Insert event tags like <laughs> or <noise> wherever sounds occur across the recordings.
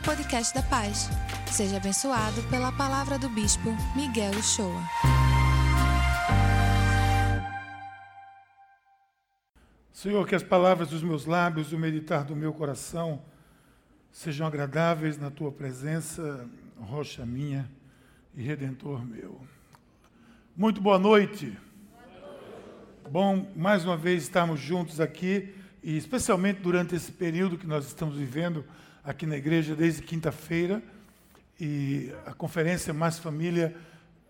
ao podcast da Paz. Seja abençoado pela palavra do Bispo Miguel Uchoa. Senhor, que as palavras dos meus lábios o meditar do meu coração sejam agradáveis na tua presença, rocha minha e redentor meu. Muito boa noite. Bom, mais uma vez estarmos juntos aqui e especialmente durante esse período que nós estamos vivendo aqui na igreja desde quinta-feira. E a conferência Mais Família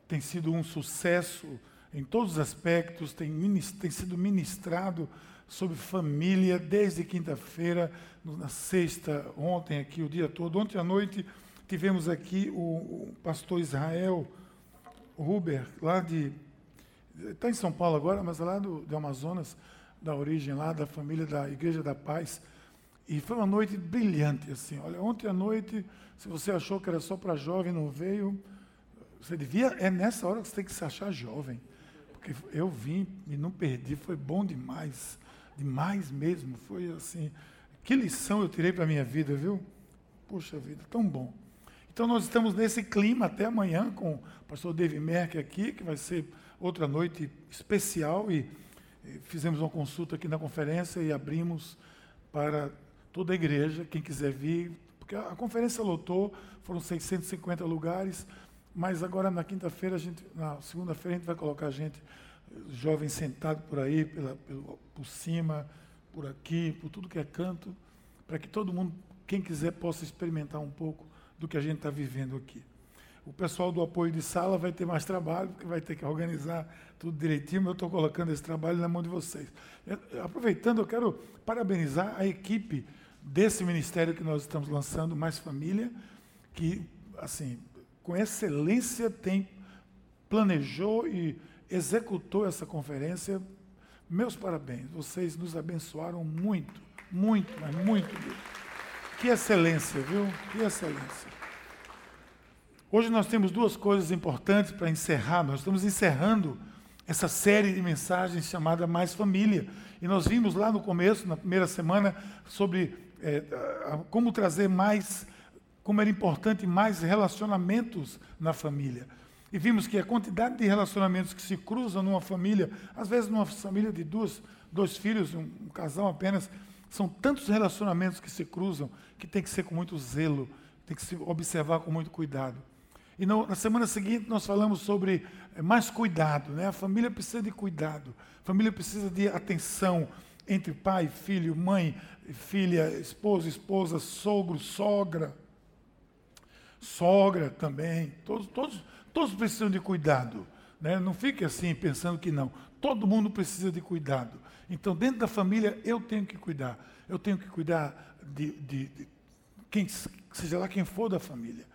tem sido um sucesso em todos os aspectos, tem, tem sido ministrado sobre família desde quinta-feira, na sexta, ontem aqui, o dia todo. Ontem à noite tivemos aqui o, o pastor Israel Huber, lá de. Está em São Paulo agora, mas lá do, do Amazonas, da origem lá, da família da Igreja da Paz. E foi uma noite brilhante, assim. Olha, ontem à noite, se você achou que era só para jovem, não veio, você devia. É nessa hora que você tem que se achar jovem. Porque eu vim e não perdi, foi bom demais. Demais mesmo. Foi assim. Que lição eu tirei para a minha vida, viu? Puxa vida, tão bom. Então nós estamos nesse clima até amanhã com o pastor David Merck aqui, que vai ser outra noite especial e fizemos uma consulta aqui na conferência e abrimos para toda a igreja, quem quiser vir, porque a conferência lotou, foram 650 lugares, mas agora na quinta-feira, na segunda-feira, a gente vai colocar a gente, jovem sentado por aí, pela, pelo, por cima, por aqui, por tudo que é canto, para que todo mundo, quem quiser, possa experimentar um pouco do que a gente está vivendo aqui. O pessoal do apoio de sala vai ter mais trabalho, porque vai ter que organizar tudo direitinho, mas eu estou colocando esse trabalho na mão de vocês. Aproveitando, eu quero parabenizar a equipe desse ministério que nós estamos lançando, Mais Família, que, assim, com excelência tem planejou e executou essa conferência. Meus parabéns, vocês nos abençoaram muito, muito, mas muito. Que excelência, viu? Que excelência. Hoje nós temos duas coisas importantes para encerrar. Nós estamos encerrando essa série de mensagens chamada Mais Família. E nós vimos lá no começo, na primeira semana, sobre é, como trazer mais, como era importante mais relacionamentos na família. E vimos que a quantidade de relacionamentos que se cruzam numa família, às vezes numa família de duas, dois filhos, um, um casal apenas, são tantos relacionamentos que se cruzam que tem que ser com muito zelo, tem que se observar com muito cuidado. E no, na semana seguinte nós falamos sobre é, mais cuidado, né? A família precisa de cuidado, a família precisa de atenção entre pai, filho, mãe, filha, esposo, esposa, sogro, sogra, sogra também. Todos, todos, todos precisam de cuidado. Né? Não fique assim pensando que não. Todo mundo precisa de cuidado. Então, dentro da família, eu tenho que cuidar. Eu tenho que cuidar de, de, de quem, seja lá quem for da família.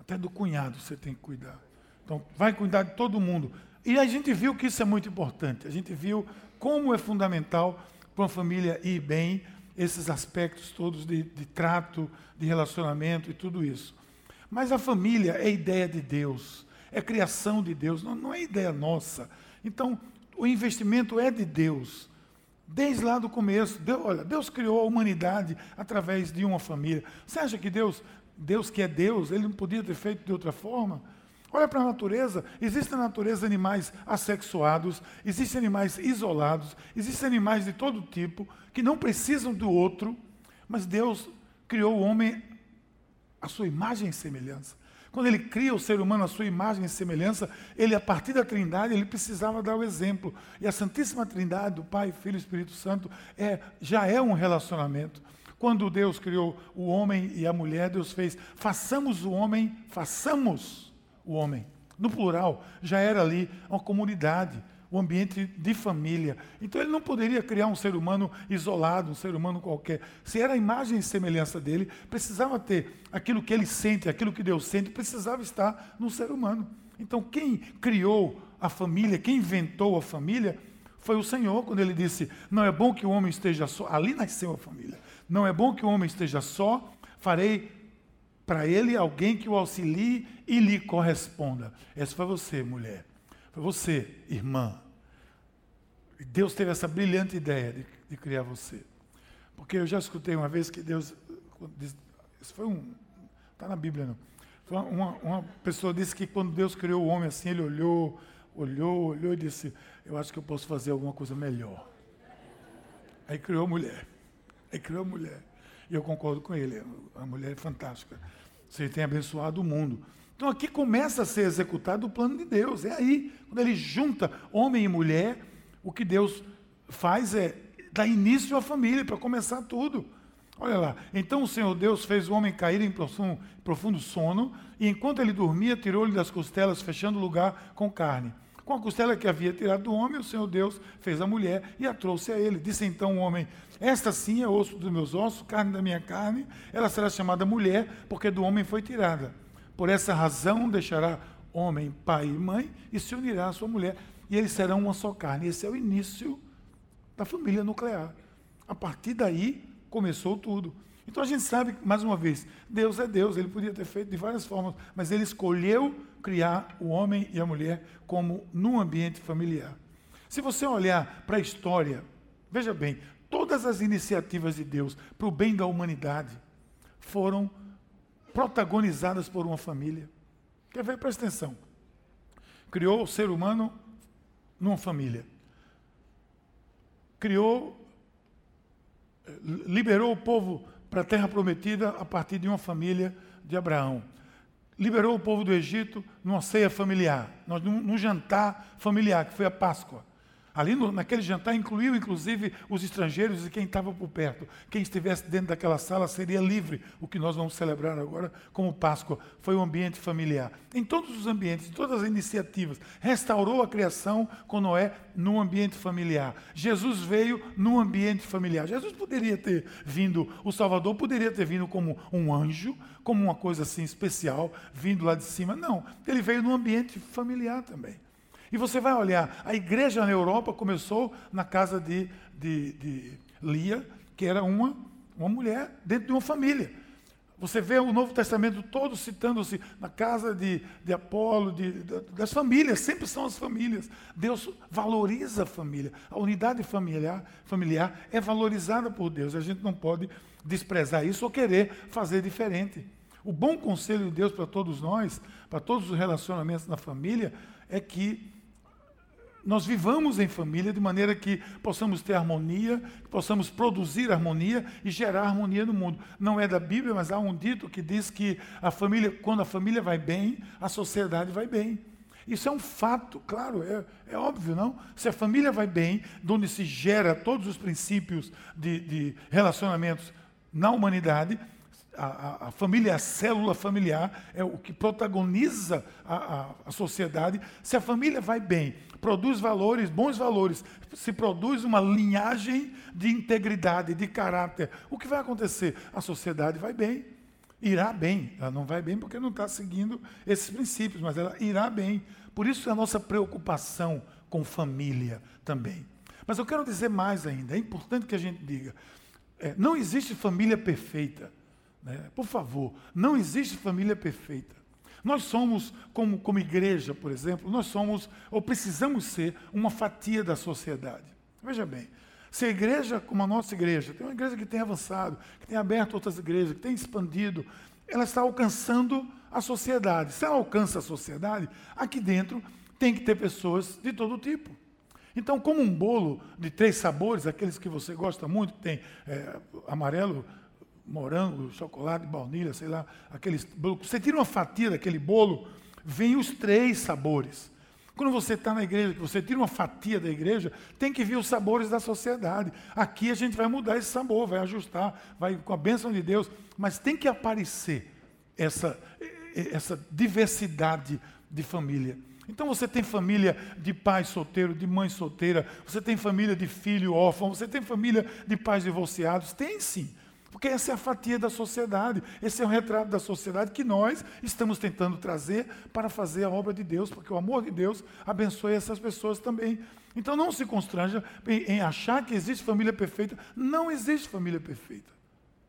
Até do cunhado você tem que cuidar. Então, vai cuidar de todo mundo. E a gente viu que isso é muito importante. A gente viu como é fundamental para uma família ir bem, esses aspectos todos de, de trato, de relacionamento e tudo isso. Mas a família é ideia de Deus, é criação de Deus, não, não é ideia nossa. Então, o investimento é de Deus. Desde lá do começo, Deus, olha, Deus criou a humanidade através de uma família. Você acha que Deus Deus que é Deus, ele não podia ter feito de outra forma? Olha para a natureza, existem na natureza animais assexuados, existem animais isolados, existem animais de todo tipo que não precisam do outro, mas Deus criou o homem à sua imagem e semelhança. Quando ele cria o ser humano à sua imagem e semelhança, ele, a partir da Trindade, ele precisava dar o exemplo. E a Santíssima Trindade, do Pai, Filho e Espírito Santo, é, já é um relacionamento. Quando Deus criou o homem e a mulher, Deus fez, façamos o homem, façamos o homem. No plural, já era ali uma comunidade, um ambiente de família. Então ele não poderia criar um ser humano isolado, um ser humano qualquer. Se era a imagem e semelhança dele, precisava ter aquilo que ele sente, aquilo que Deus sente, precisava estar no ser humano. Então quem criou a família, quem inventou a família, foi o Senhor, quando ele disse: Não é bom que o homem esteja só. Ali nasceu a família. Não é bom que o homem esteja só, farei para ele alguém que o auxilie e lhe corresponda. Essa foi você, mulher. Foi você, irmã. Deus teve essa brilhante ideia de, de criar você. Porque eu já escutei uma vez que Deus. Isso foi um, Está na Bíblia, não. Uma, uma pessoa disse que quando Deus criou o homem assim, ele olhou, olhou, olhou e disse: Eu acho que eu posso fazer alguma coisa melhor. Aí criou a mulher. Aí criou a mulher. E eu concordo com ele. A mulher é fantástica. Você tem abençoado o mundo. Então aqui começa a ser executado o plano de Deus. É aí, quando ele junta homem e mulher, o que Deus faz é dar início à família, para começar tudo. Olha lá. Então o Senhor Deus fez o homem cair em profundo, sono, e enquanto ele dormia, tirou-lhe das costelas, fechando o lugar com carne. Com a costela que havia tirado do homem, o Senhor Deus fez a mulher e a trouxe a ele. Disse então o homem: Esta sim é osso dos meus ossos, carne da minha carne, ela será chamada mulher, porque do homem foi tirada. Por essa razão deixará homem, pai e mãe, e se unirá à sua mulher, e eles serão uma só carne. Esse é o início da família nuclear. A partir daí começou tudo. Então a gente sabe, mais uma vez, Deus é Deus, ele podia ter feito de várias formas, mas ele escolheu criar o homem e a mulher como num ambiente familiar. Se você olhar para a história, veja bem, todas as iniciativas de Deus para o bem da humanidade foram protagonizadas por uma família. Quer ver? Presta atenção. Criou o ser humano numa família. Criou, eh, liberou o povo para a terra prometida a partir de uma família de Abraão liberou o povo do Egito numa ceia familiar, num, jantar familiar, que foi a Páscoa. Ali no, naquele jantar incluiu inclusive os estrangeiros e quem estava por perto. Quem estivesse dentro daquela sala seria livre, o que nós vamos celebrar agora como Páscoa. Foi um ambiente familiar. Em todos os ambientes, em todas as iniciativas, restaurou a criação com Noé num ambiente familiar. Jesus veio num ambiente familiar. Jesus poderia ter vindo, o Salvador poderia ter vindo como um anjo, como uma coisa assim especial, vindo lá de cima. Não, ele veio num ambiente familiar também. E você vai olhar, a igreja na Europa começou na casa de, de, de Lia, que era uma, uma mulher dentro de uma família. Você vê o Novo Testamento todo citando-se na casa de, de Apolo, de, de, das famílias, sempre são as famílias. Deus valoriza a família. A unidade familiar, familiar é valorizada por Deus. A gente não pode desprezar isso ou querer fazer diferente. O bom conselho de Deus para todos nós, para todos os relacionamentos na família, é que nós vivamos em família de maneira que possamos ter harmonia, que possamos produzir harmonia e gerar harmonia no mundo. Não é da Bíblia, mas há um dito que diz que a família, quando a família vai bem, a sociedade vai bem. Isso é um fato, claro, é, é óbvio, não? Se a família vai bem, de onde se gera todos os princípios de, de relacionamentos na humanidade, a, a, família, a célula familiar, é o que protagoniza a, a, sociedade. Se a família vai bem, produz valores, bons valores, se produz uma linhagem de integridade, de caráter, o que vai acontecer? A sociedade vai bem, irá bem. Ela não vai bem porque não está seguindo esses princípios, mas ela irá bem. Por isso a nossa preocupação com família também. Mas eu quero dizer mais ainda, é importante que a gente diga: é, não existe família perfeita. Né? Por favor, não existe família perfeita. Nós somos, como, como igreja, por exemplo, nós somos, ou precisamos ser, uma fatia da sociedade. Veja bem, se a igreja, como a nossa igreja, tem uma igreja que tem avançado, que tem aberto outras igrejas, que tem expandido, ela está alcançando a sociedade. Se ela alcança a sociedade, aqui dentro tem que ter pessoas de todo tipo. Então, como um bolo de três sabores, aqueles que você gosta muito, que tem é, amarelo, morango, chocolate, baunilha, sei lá, aqueles Você tira uma fatia daquele bolo, vem os três sabores. Quando você está na igreja, que você tira uma fatia da igreja, tem que vir os sabores da sociedade. Aqui a gente vai mudar esse sabor, vai ajustar, vai com a bênção de Deus, mas tem que aparecer essa, essa diversidade de família. Então você tem família de pai solteiro, de mãe solteira, você tem família de filho órfão, você tem família de pais divorciados, tem sim. Porque essa é a fatia da sociedade, esse é o retrato da sociedade que nós estamos tentando trazer para fazer a obra de Deus, porque o amor de Deus abençoe essas pessoas também. Então não se constranja em, achar que existe família perfeita. Não existe família perfeita.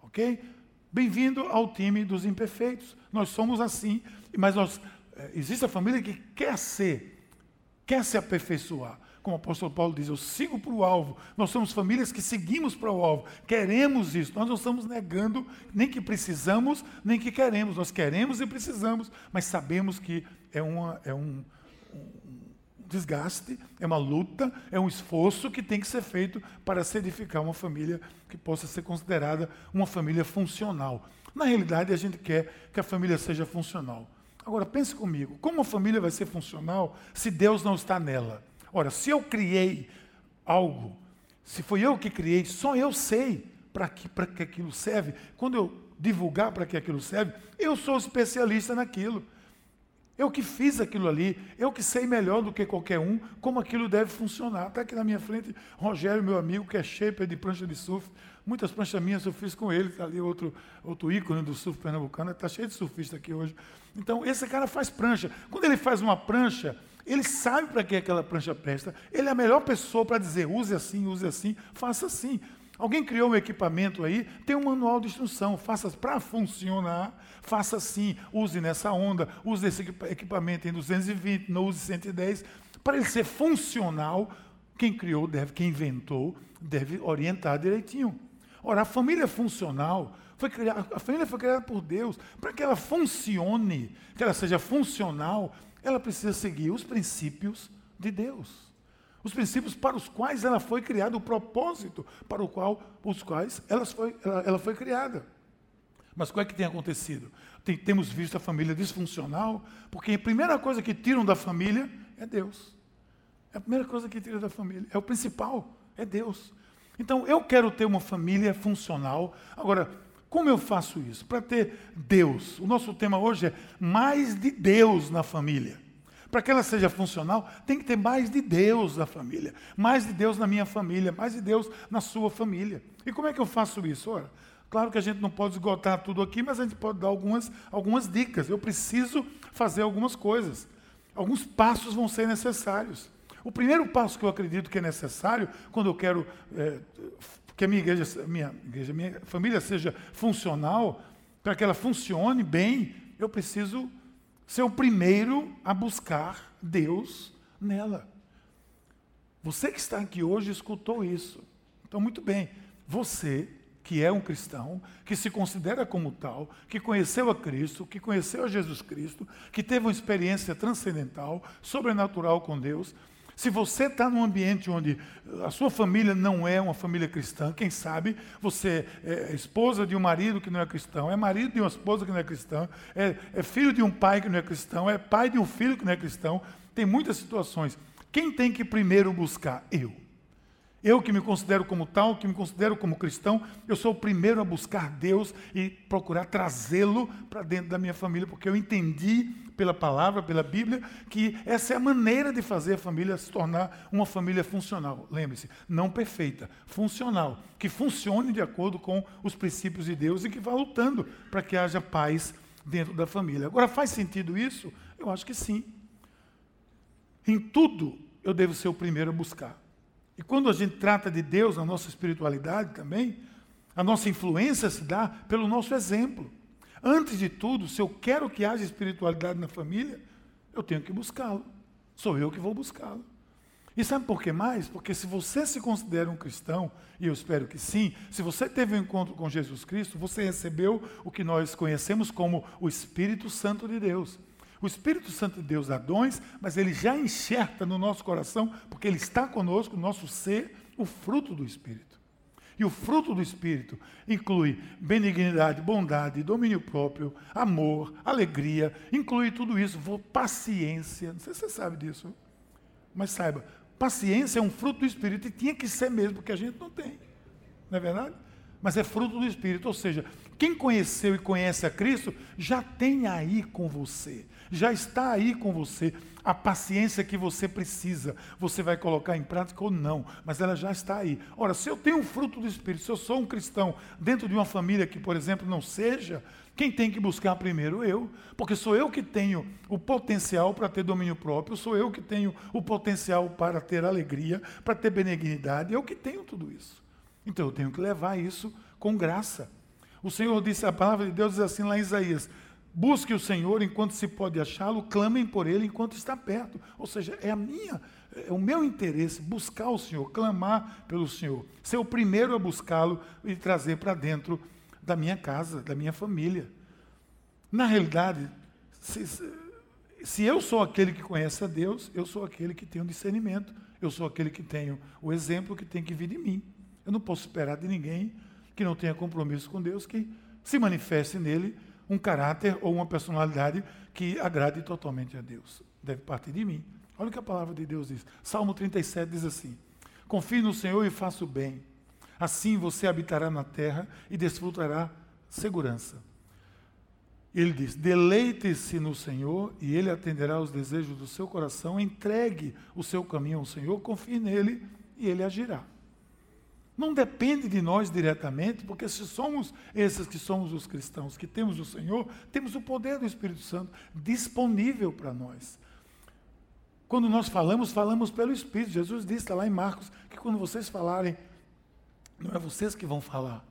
Ok? Bem-vindo ao time dos imperfeitos. Nós somos assim, mas nós, é, existe a família que quer ser, quer se aperfeiçoar. Como o apóstolo Paulo diz, eu sigo para o alvo. Nós somos famílias que seguimos para o alvo. Queremos isso. Nós não estamos negando nem que precisamos, nem que queremos. Nós queremos e precisamos, mas sabemos que é, uma, é um, um desgaste, é uma luta, é um esforço que tem que ser feito para se edificar uma família que possa ser considerada uma família funcional. Na realidade, a gente quer que a família seja funcional. Agora, pense comigo: como a família vai ser funcional se Deus não está nela? Ora, se eu criei algo, se foi eu que criei, só eu sei para que, que aquilo serve. Quando eu divulgar para que aquilo serve, eu sou especialista naquilo. Eu que fiz aquilo ali, eu que sei melhor do que qualquer um como aquilo deve funcionar. Está aqui na minha frente Rogério, meu amigo, que é shaper de prancha de surf. Muitas pranchas minhas eu fiz com ele, está ali outro, outro ícone do surf pernambucano, está cheio de surfista aqui hoje. Então, esse cara faz prancha. Quando ele faz uma prancha, ele sabe para que aquela prancha presta. Ele é a melhor pessoa para dizer, use assim, use assim, faça assim. Alguém criou um equipamento aí, tem um manual de instrução, faça para funcionar, faça assim, use nessa onda, use esse equipamento em 220, não use 110. Para ele ser funcional, quem criou deve, quem inventou, deve orientar direitinho. Ora, a família funcional foi criada, a família foi criada por Deus para que ela funcione, que ela seja funcional, ela precisa seguir os princípios de Deus. Os princípios para os quais ela foi criada, o propósito para o qual, os quais ela foi, ela, ela foi criada. Mas o é que tem acontecido? Tem, temos visto a família disfuncional, porque a primeira coisa que tiram da família é Deus. É a primeira coisa que tira da família. É o principal, é Deus. Então, eu quero ter uma família funcional. Agora, como eu faço isso? Para ter Deus. O nosso tema hoje é mais de Deus na família. Para que ela seja funcional, tem que ter mais de Deus na família, mais de Deus na minha família, mais de Deus na sua família. E como é que eu faço isso? Ora, claro que a gente não pode esgotar tudo aqui, mas a gente pode dar algumas, algumas dicas. Eu preciso fazer algumas coisas. Alguns passos vão ser necessários. O primeiro passo que eu acredito que é necessário, quando eu quero é, que a minha igreja, minha igreja, minha família seja funcional, para que ela funcione bem, eu preciso ser o primeiro a buscar Deus nela. Você que está aqui hoje escutou isso. Então, muito bem, você que é um cristão, que se considera como tal, que conheceu a Cristo, que conheceu a Jesus Cristo, que teve uma experiência transcendental, sobrenatural com Deus, se você está num ambiente onde a sua família não é uma família cristã, quem sabe você é esposa de um marido que não é cristão, é marido de uma esposa que não é cristã, é, é filho de um pai que não é cristão, é pai de um filho que não é cristão, tem muitas situações. Quem tem que primeiro buscar? Eu. Eu que me considero como tal, que me considero como cristão, eu sou o primeiro a buscar Deus e procurar trazê-lo para dentro da minha família, porque eu entendi pela palavra, pela Bíblia, que essa é a maneira de fazer a família se tornar uma família funcional. Lembre-se, não perfeita, funcional, que funcione de acordo com os princípios de Deus e que vá lutando para que haja paz dentro da família. Agora, faz sentido isso? Eu acho que sim. Em tudo eu devo ser o primeiro a buscar. E quando a gente trata de Deus na nossa espiritualidade também, a nossa influência se dá pelo nosso exemplo. Antes de tudo, se eu quero que haja espiritualidade na família, eu tenho que buscá-lo. Sou eu que vou buscá-lo. E sabe por que mais? Porque se você se considera um cristão, e eu espero que sim, se você teve um encontro com Jesus Cristo, você recebeu o que nós conhecemos como o Espírito Santo de Deus. O Espírito Santo de Deus dá dons, mas ele já enxerta no nosso coração, porque ele está conosco, no nosso ser, o fruto do Espírito. E o fruto do Espírito inclui benignidade, bondade, domínio próprio, amor, alegria, inclui tudo isso, paciência. Não sei se você sabe disso, mas saiba, paciência é um fruto do Espírito e tinha que ser mesmo, porque a gente não tem. Não é verdade? Mas é fruto do Espírito, ou seja, quem conheceu e conhece a Cristo já tem aí com você já está aí com você. A paciência que você precisa, você vai colocar em prática ou não, mas ela já está aí. Ora, se eu tenho um fruto do Espírito, se eu sou um cristão dentro de uma família que, por exemplo, não seja, quem tem que buscar primeiro? Eu, porque sou eu que tenho o potencial para ter domínio próprio, sou eu que tenho o potencial para ter alegria, para ter benignidade, eu que tenho tudo isso. Então eu tenho que levar isso com graça. O Senhor disse, a palavra de Deus diz assim lá em Isaías: Busque o Senhor enquanto se pode achá-lo, clamem por ele enquanto está perto. Ou seja, é a minha, é o meu interesse buscar o Senhor, clamar pelo Senhor, ser o primeiro a buscá-lo e trazer para dentro da minha casa, da minha família. Na realidade, se, se eu sou aquele que conhece a Deus, eu sou aquele que tem o discernimento, eu sou aquele que tenho o exemplo que tem que vir de mim. Eu não posso esperar de ninguém que não tenha compromisso com Deus que se manifeste nele um caráter ou uma personalidade que agrade totalmente a Deus. Deve partir de mim. Olha o que a palavra de Deus diz. Salmo 37 diz assim: Confie no Senhor e faça o bem. Assim você habitará na terra e desfrutará segurança. Ele diz: deleite-se no Senhor e Ele atenderá aos desejos do seu coração. Entregue o seu caminho ao Senhor, confie nele e Ele agirá. Não depende de nós diretamente, porque se somos esses que somos os cristãos, que temos o Senhor, temos o poder do Espírito Santo disponível para nós. Quando nós falamos, falamos pelo Espírito. Jesus disse lá em Marcos que quando vocês falarem, não é vocês que vão falar.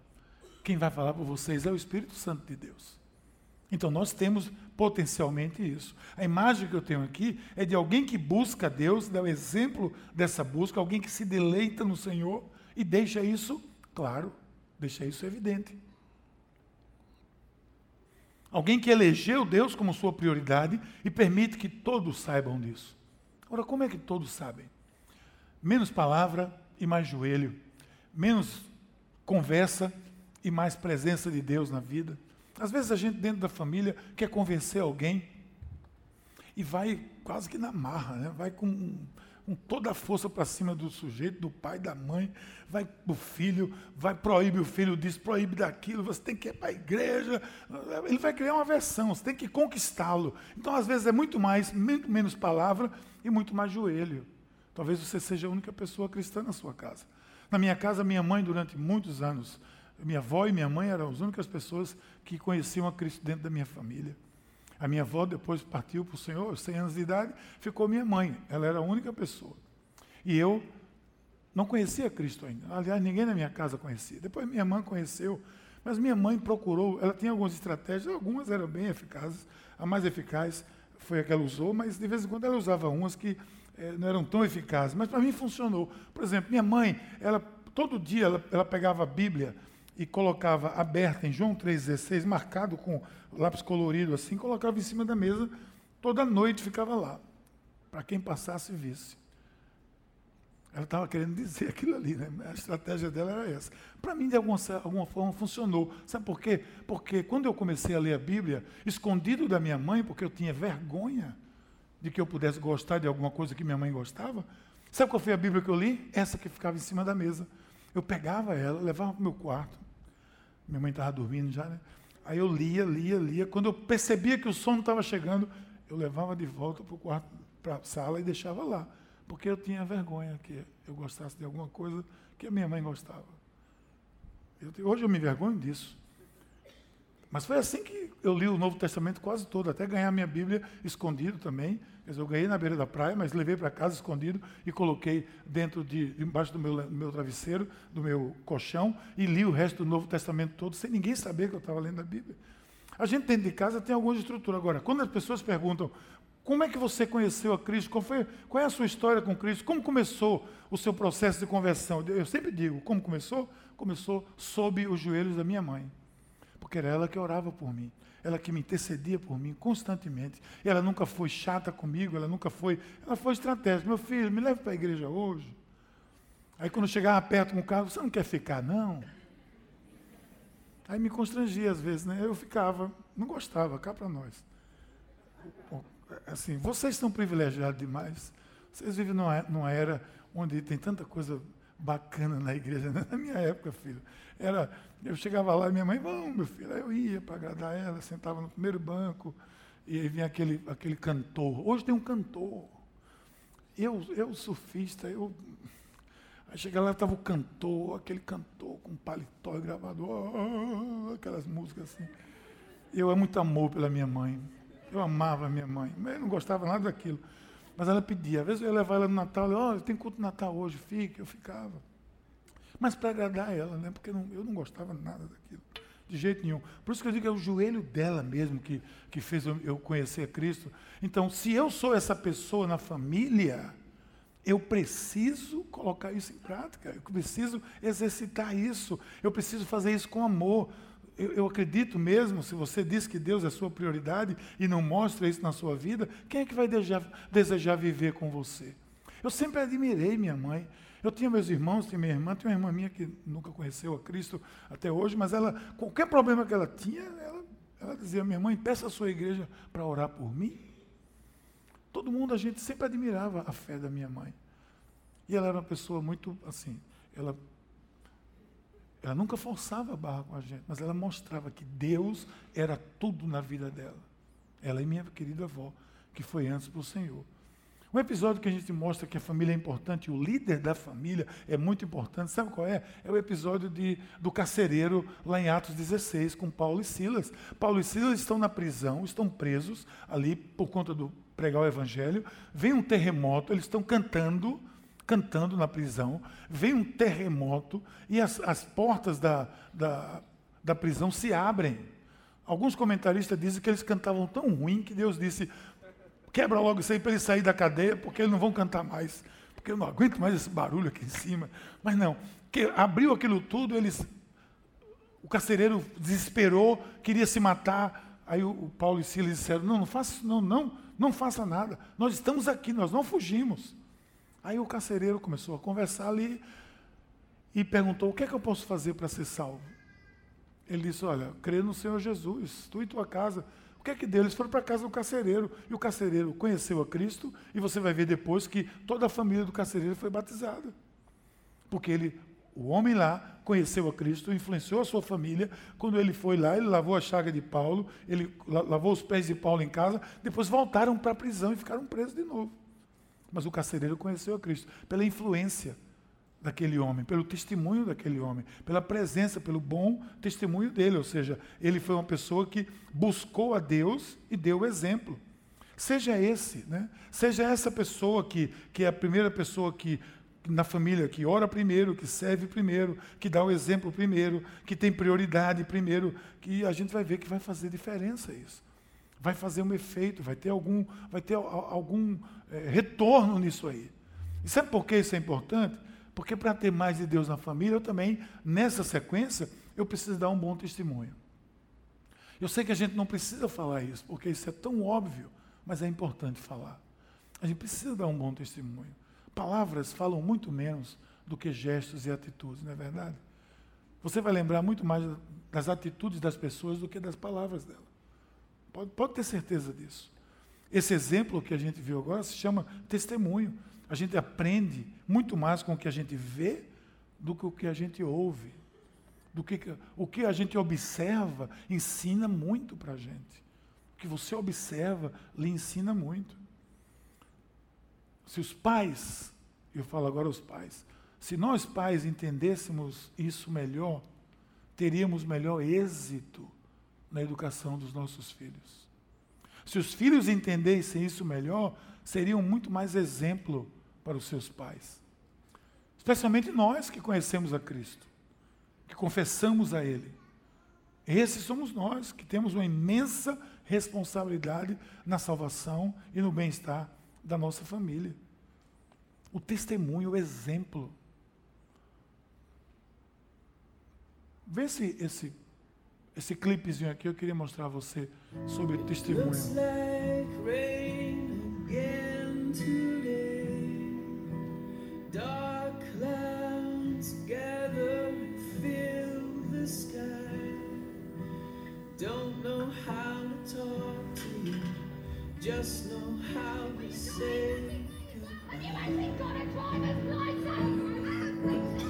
Quem vai falar por vocês é o Espírito Santo de Deus. Então nós temos potencialmente isso. A imagem que eu tenho aqui é de alguém que busca Deus, dá o exemplo dessa busca, alguém que se deleita no Senhor e deixa isso claro, deixa isso evidente. Alguém que elegeu Deus como sua prioridade e permite que todos saibam disso. Ora, como é que todos sabem? Menos palavra e mais joelho, menos conversa e mais presença de Deus na vida. Às vezes a gente dentro da família quer convencer alguém e vai quase que na marra, né? vai com com toda a força para cima do sujeito, do pai, da mãe, vai para o filho, vai proíbe o filho disso, proíbe daquilo, você tem que ir para a igreja. Ele vai criar uma versão, você tem que conquistá-lo. Então, às vezes, é muito mais, muito menos palavra e muito mais joelho. Talvez você seja a única pessoa cristã na sua casa. Na minha casa, minha mãe, durante muitos anos, minha avó e minha mãe eram as únicas pessoas que conheciam a Cristo dentro da minha família. A minha avó depois partiu para o Senhor, 100 anos de idade, ficou minha mãe. Ela era a única pessoa. E eu não conhecia Cristo ainda. Aliás, ninguém na minha casa conhecia. Depois minha mãe conheceu, mas minha mãe procurou, ela tinha algumas estratégias, algumas eram bem eficazes. A mais eficaz foi a que ela usou, mas de vez em quando ela usava umas que eh, não eram tão eficazes. Mas para mim funcionou. Por exemplo, minha mãe, ela todo dia ela, ela pegava a Bíblia e colocava aberta em João 3,16, marcado com lápis colorido assim, colocava em cima da mesa, toda noite ficava lá, para quem passasse visse. Ela estava querendo dizer <laughs> aquilo ali, né? a estratégia dela era essa. Para mim, de alguma, alguma forma, funcionou. Sabe por quê? Porque quando eu comecei a ler a Bíblia, escondido da minha mãe, porque eu tinha vergonha de que eu pudesse gostar de alguma coisa que minha mãe gostava, sabe qual foi a Bíblia que eu li? Essa que ficava em cima da mesa. Eu pegava ela, levava para o meu quarto, minha mãe estava dormindo já, né? Aí eu lia, lia, lia. Quando eu percebia que o sono estava chegando, eu levava de volta para o quarto, para a sala e deixava lá. Porque eu tinha vergonha que eu gostasse de alguma coisa que a minha mãe gostava. Eu, hoje eu me envergonho disso. Mas foi assim que eu li o Novo Testamento quase todo, até ganhar minha Bíblia escondido também. Eu ganhei na beira da praia, mas levei para casa escondido e coloquei dentro de, embaixo do meu, meu travesseiro, do meu colchão, e li o resto do Novo Testamento todo, sem ninguém saber que eu estava lendo a Bíblia. A gente dentro de casa tem alguma estrutura. Agora, quando as pessoas perguntam como é que você conheceu a Cristo, qual, foi, qual é a sua história com Cristo, como começou o seu processo de conversão, eu sempre digo, como começou? Começou sob os joelhos da minha mãe porque era ela que orava por mim, ela que me intercedia por mim constantemente. Ela nunca foi chata comigo, ela nunca foi. Ela foi estratégica. Meu filho, me leve para a igreja hoje. Aí quando chegava perto com o carro, você não quer ficar, não? Aí me constrangia às vezes, né? Eu ficava, não gostava, cá para nós. Assim, vocês são privilegiados demais. Vocês vivem numa, numa era onde tem tanta coisa bacana na igreja. Né? Na minha época, filho, era, eu chegava lá e minha mãe, vamos, meu filho. Aí eu ia para agradar ela, sentava no primeiro banco, e aí vinha aquele, aquele cantor. Hoje tem um cantor. Eu, eu surfista, eu. Aí chegava lá, estava o cantor, aquele cantor com paletó e gravador, oh, aquelas músicas assim. Eu é muito amor pela minha mãe. Eu amava a minha mãe, mas eu não gostava nada daquilo. Mas ela pedia. Às vezes eu ia levar ela no Natal, oh, tem culto Natal hoje, fique, eu ficava. Mas para agradar ela, né? Porque não, eu não gostava nada daquilo. De jeito nenhum. Por isso que eu digo que é o joelho dela mesmo que, que fez eu, conhecer Cristo. Então, se eu sou essa pessoa na família, eu preciso colocar isso em prática, eu preciso exercitar isso, eu preciso fazer isso com amor. Eu, eu, acredito mesmo, se você diz que Deus é sua prioridade e não mostra isso na sua vida, quem é que vai desejar, desejar viver com você? Eu sempre admirei minha mãe. Eu tinha meus irmãos, tinha minha irmã, tinha uma irmã minha que nunca conheceu a Cristo até hoje, mas ela, qualquer problema que ela tinha, ela, ela dizia, minha mãe, peça a sua igreja para orar por mim. Todo mundo, a gente sempre admirava a fé da minha mãe. E ela era uma pessoa muito, assim, ela, ela nunca forçava a barra com a gente, mas ela mostrava que Deus era tudo na vida dela. Ela e minha querida avó, que foi antes para o Senhor. Um episódio que a gente mostra que a família é importante, o líder da família é muito importante. Sabe qual é? É o episódio de, do carcereiro lá em Atos 16, com Paulo e Silas. Paulo e Silas estão na prisão, estão presos ali por conta do pregar o evangelho. Vem um terremoto, eles estão cantando, cantando na prisão. Vem um terremoto e as, as portas da, da, da prisão se abrem. Alguns comentaristas dizem que eles cantavam tão ruim que Deus disse: Quebra logo isso aí para ele sair da cadeia, porque eles não vão cantar mais. Porque eu não aguento mais esse barulho aqui em cima. Mas não, que abriu aquilo tudo, eles. O carcereiro desesperou, queria se matar. Aí o, o Paulo e Silas disseram: Não, não faça não, não, não faça nada. Nós estamos aqui, nós não fugimos. Aí o carcereiro começou a conversar ali e perguntou: O que é que eu posso fazer para ser salvo? Ele disse: Olha, crê no Senhor Jesus, tu e tua casa que é que deu? Eles foram para casa do carcereiro, e o carcereiro conheceu a Cristo, e você vai ver depois que toda a família do carcereiro foi batizada. Porque ele, o homem lá, conheceu a Cristo, influenciou a sua família. Quando ele foi lá, ele lavou a chaga de Paulo, ele lavou os pés de Paulo em casa, depois voltaram para a prisão e ficaram presos de novo. Mas o carcereiro conheceu a Cristo pela influência daquele homem, pelo testemunho daquele homem, pela presença, pelo bom testemunho dele. Ou seja, ele foi uma pessoa que buscou a Deus e deu o exemplo. Seja esse, né? seja essa pessoa que, que é a primeira pessoa que na família que ora primeiro, que serve primeiro, que dá o exemplo primeiro, que tem prioridade primeiro, que a gente vai ver que vai fazer diferença isso. Vai fazer um efeito, vai ter algum, vai ter algum é, retorno nisso aí. E sabe por que isso é importante? Porque para ter mais de Deus na família, eu também, nessa sequência, eu preciso dar um bom testemunho. Eu sei que a gente não precisa falar isso, porque isso é tão óbvio, mas é importante falar. A gente precisa dar um bom testemunho. Palavras falam muito menos do que gestos e atitudes, não é verdade? Você vai lembrar muito mais das atitudes das pessoas do que das palavras dela. Pode, pode ter certeza disso. Esse exemplo que a gente viu agora se chama testemunho. A gente aprende muito mais com o que a gente vê do que o que a gente ouve. Do que, o que a gente observa ensina muito para a gente. O que você observa lhe ensina muito. Se os pais, eu falo agora os pais, se nós pais entendêssemos isso melhor, teríamos melhor êxito na educação dos nossos filhos. Se os filhos entendessem isso melhor, seriam muito mais exemplo para os seus pais. Especialmente nós que conhecemos a Cristo, que confessamos a Ele. Esses somos nós que temos uma imensa responsabilidade na salvação e no bem-estar da nossa família. O testemunho, o exemplo. Vê esse, esse, esse clipezinho aqui, eu queria mostrar a você sobre testemunho. dark clouds gather and fill the sky. Don't know how to talk to you, just know how to say. Goodbye.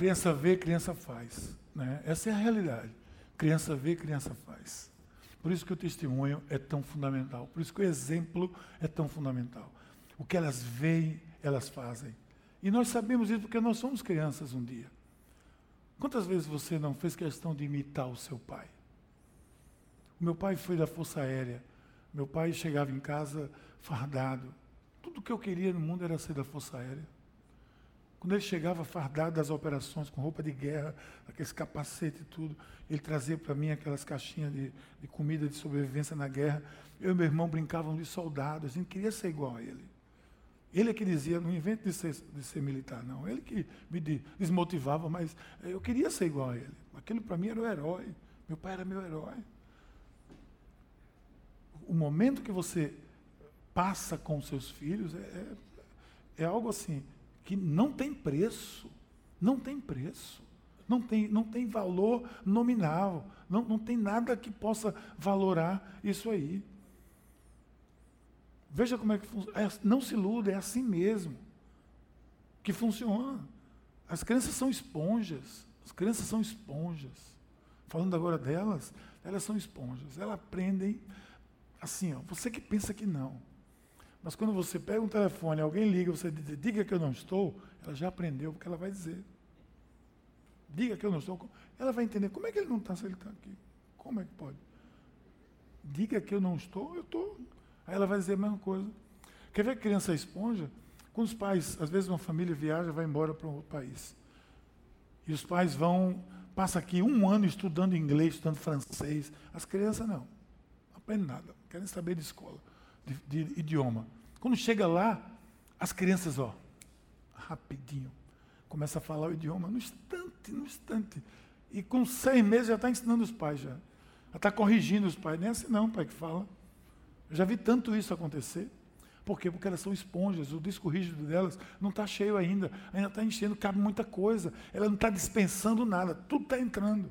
Criança vê, criança faz. Né? Essa é a realidade. Criança vê, criança faz. Por isso que o testemunho é tão fundamental. Por isso que o exemplo é tão fundamental. O que elas veem, elas fazem. E nós sabemos isso porque nós somos crianças um dia. Quantas vezes você não fez questão de imitar o seu pai? O meu pai foi da Força Aérea. Meu pai chegava em casa fardado. Tudo que eu queria no mundo era ser da Força Aérea. Quando ele chegava fardado das operações, com roupa de guerra, aqueles capacetes e tudo, ele trazia para mim aquelas caixinhas de, de, comida de sobrevivência na guerra. Eu e meu irmão brincavam de soldados, a gente queria ser igual a ele. Ele é que dizia, não invento de ser, de ser militar, não. Ele que me desmotivava, mas eu queria ser igual a ele. Aquilo para mim era o herói. Meu pai era meu herói. O momento que você passa com seus filhos é, é, é algo assim que não tem preço. Não tem preço. Não tem, não tem valor nominal. Não, não tem nada que possa valorar isso aí. Veja como é que funciona. É, não se iluda, é assim mesmo que funciona. As crianças são esponjas. As crianças são esponjas. Falando agora delas, elas são esponjas. Elas aprendem assim, ó, você que pensa que não. Mas quando você pega um telefone, alguém liga, você diz, diga que eu não estou, ela já aprendeu, porque ela vai dizer. Diga que eu não estou. Ela vai entender, como é que ele não está se ele está aqui? Como é que pode? Diga que eu não estou, eu estou. Aí ela vai dizer a mesma coisa. Quer ver criança esponja? Com os pais, às vezes uma família viaja, vai embora para um outro país. E os pais vão, passa aqui um ano estudando inglês, estudando francês. As crianças não. Não aprendem nada, querem saber de escola de, de idioma. Quando chega lá, as crianças, ó, rapidinho, começa a falar o idioma no instante, no instante. E com seis meses já está ensinando os pais já. Já está corrigindo os pais. Nem é assim não, pai, que fala. Eu já vi tanto isso acontecer. Por quê? Porque elas são esponjas, o disco rígido delas não está cheio ainda, ainda está enchendo, cabe muita coisa. Ela não está dispensando nada, tudo está entrando.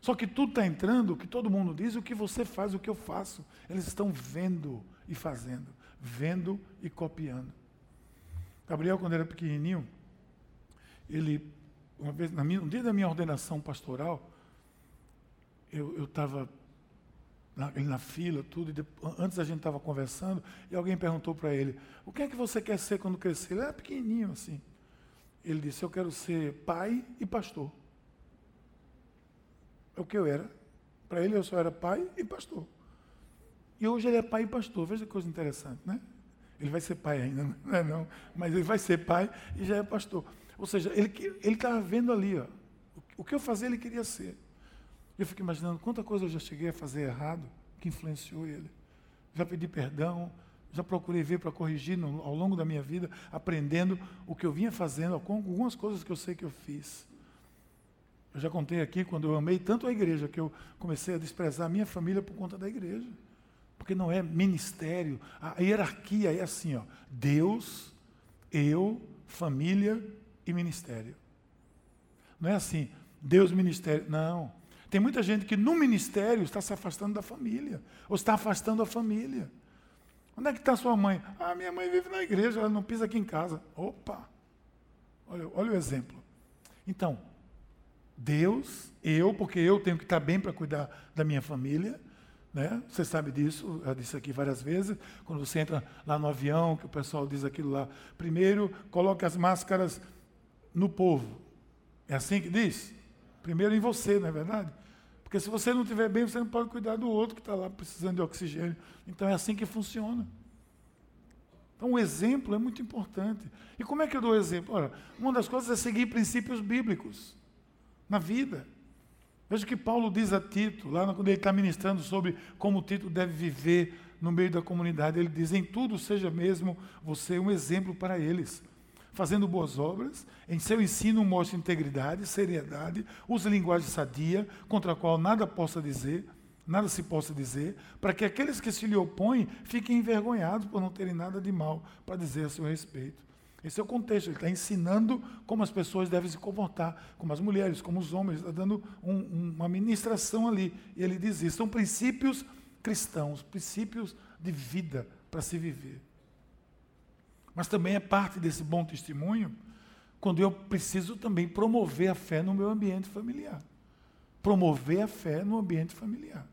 Só que tudo está entrando, o que todo mundo diz, o que você faz, o que eu faço. Eles estão vendo e fazendo, vendo e copiando. Gabriel, quando era pequenininho, ele, uma vez, na minha, dia da minha ordenação pastoral, eu estava na, na, fila, tudo, e depois, antes a gente estava conversando, e alguém perguntou para ele, o que é que você quer ser quando crescer? Ele era pequenininho assim. Ele disse, eu quero ser pai e pastor. É o que eu era. Para ele eu só era pai e pastor. E hoje ele é pai e pastor. Veja que coisa interessante, né? Ele vai ser pai ainda, <laughs> não é não, mas ele vai ser pai e já é pastor. Ou seja, ele estava vendo ali, ó, o que eu fazia ele queria ser. Eu fico imaginando quanta coisa eu já cheguei a fazer errado que influenciou ele. Já pedi perdão, já procurei ver para corrigir no, ao longo da minha vida, aprendendo o que eu vinha fazendo, algumas coisas que eu sei que eu fiz. Eu já contei aqui quando eu amei tanto a igreja que eu comecei a desprezar a minha família por conta da igreja porque não é ministério. A hierarquia é assim, ó: Deus, eu, família e ministério. Não é assim, Deus, ministério. Não. Tem muita gente que no ministério está se afastando da família, ou está afastando a família. Onde é que está sua mãe? Ah, minha mãe vive na igreja, ela não pisa aqui em casa. Opa! Olha, olha o exemplo. Então, Deus, eu, porque eu tenho que estar bem para cuidar da minha família, né? Você sabe disso, eu disse aqui várias vezes, quando você entra lá no avião, que o pessoal diz aquilo lá. Primeiro, coloque as máscaras no povo. É assim que diz? Primeiro em você, não é verdade? Porque se você não estiver bem, você não pode cuidar do outro que está lá precisando de oxigênio. Então é assim que funciona. Então o exemplo é muito importante. E como é que eu dou exemplo? Ora, uma das coisas é seguir princípios bíblicos na vida. Veja o que Paulo diz a Tito, lá quando ele está ministrando sobre como Tito deve viver no meio da comunidade. Ele diz: em tudo seja mesmo você um exemplo para eles, fazendo boas obras, em seu ensino mostre integridade, seriedade, use linguagem sadia, contra a qual nada possa dizer, nada se possa dizer, para que aqueles que se lhe opõem fiquem envergonhados por não terem nada de mal para dizer a seu respeito. Esse é o contexto, ele está ensinando como as pessoas devem se comportar, como as mulheres, como os homens, está dando um, uma ministração ali. E ele diz isso, são princípios cristãos, princípios de vida para se viver. Mas também é parte desse bom testemunho quando eu preciso também promover a fé no meu ambiente familiar. Promover a fé no ambiente familiar.